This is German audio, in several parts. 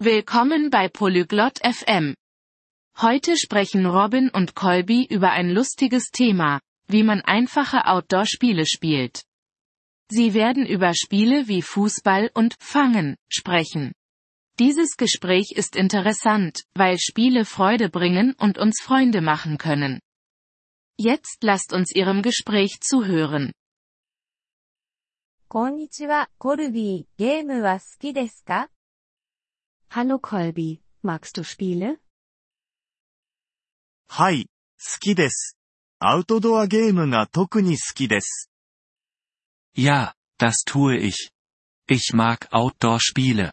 Willkommen bei Polyglot FM. Heute sprechen Robin und Colby über ein lustiges Thema, wie man einfache Outdoor-Spiele spielt. Sie werden über Spiele wie Fußball und Fangen sprechen. Dieses Gespräch ist interessant, weil Spiele Freude bringen und uns Freunde machen können. Jetzt lasst uns Ihrem Gespräch zuhören. こんにちは、コルビー。ゲームは好きですか Hallo Colby, magst du Spiele? はい、好きです。アウトドアゲームが特に好きです。Ja, das tue ich. Ich mag Outdoor-Spiele.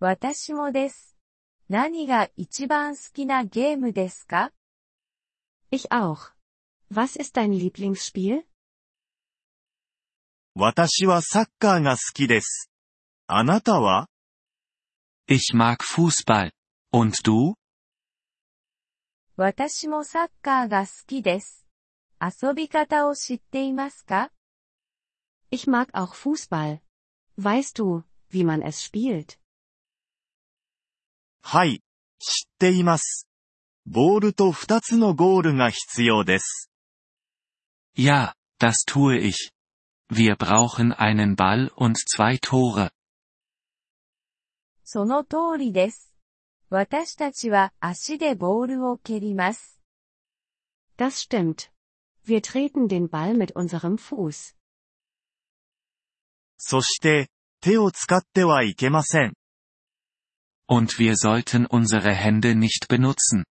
私もです。何が一番好きなゲームですか Ich auch. Was ist dein Lieblingsspiel? 私はサッカーが好きです。あなたは Ich mag Fußball. Und du? 私もサッカーが好きです。遊び方を知っていますか Ich mag auch Fußball. Weißt du, wie man es spielt? はい、知っています。ボールと2つのゴールが必要です。 Ja, das tue ich. Wir brauchen einen Ball und zwei Tore. その通りです。私たちは足でボールを蹴ります。 Das stimmt. Wir treten den Ball mit unserem Fuß. そして、手を使ってはいけません。 Und wir sollten unsere Hände nicht benutzen.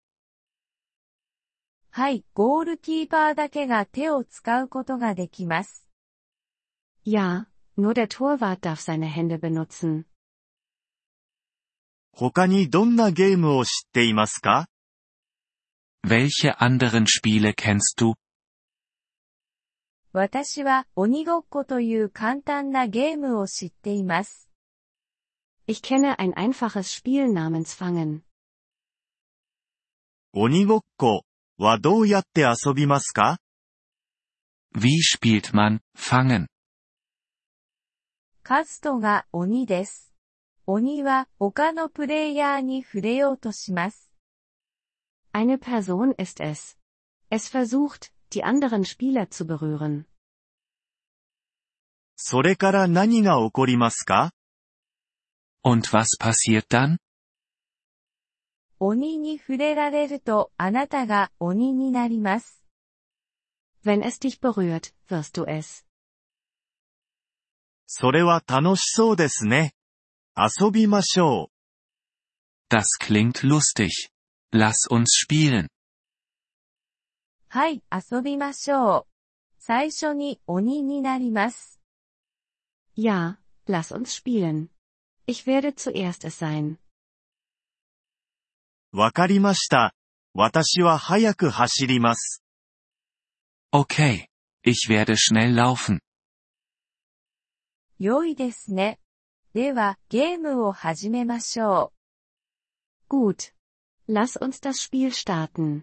はい、ゴールキーパーだけが手を使うことができます。 Ja, nur der Torwart darf seine Hände benutzen. 他にどんなゲームを知っていますか Welche anderen Spiele kennst du? 私は鬼ごっこという簡単なゲームを知っています。Ich kenne ein einfaches Spiel namens Fangen. 鬼ごっこはどうやって遊びますか Wie spielt man Fangen? カストが鬼です。鬼は他のプレイヤーに触れようとします。Eine Person ist es. Es versucht, die anderen Spieler zu berühren. それから何が起こりますか Und was passiert dann? 鬼に触れられるとあなたが鬼になります。Wenn es dich berührt, wirst du es. それは楽しそうですね。遊びましょう。 Das klingt lustig. Lass uns spielen. はい、遊びましょう。最初に鬼になります。 Ja, lass uns spielen. Ich werde zuerst es sein. わかりました。私は早く走ります。 Okay. Ich werde schnell laufen. 良いですね。 では、ゲームを始めましょ Gut. Lass uns das Spiel starten.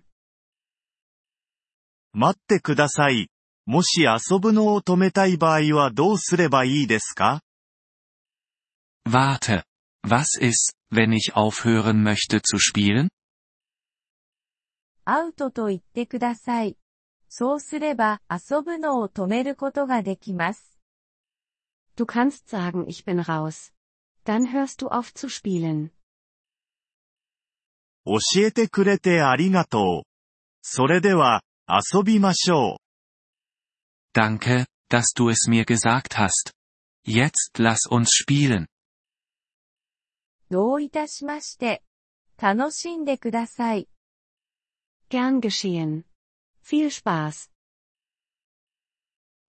待ってください。もし遊ぶのを止めたい場合はどうすればいいですか Warte. Was ist, wenn ich aufhören möchte zu spielen? う。アウトと言ってください。そうすれば遊ぶのを止めることができます。 Du kannst sagen, ich bin raus. Dann hörst du auf zu spielen. 教えてくれてありがとう。それでは、遊びましょう。 Danke, dass du es mir gesagt hast. Jetzt lass uns spielen. どういたしまして。楽しんでください。 Gern geschehen. Viel Spaß.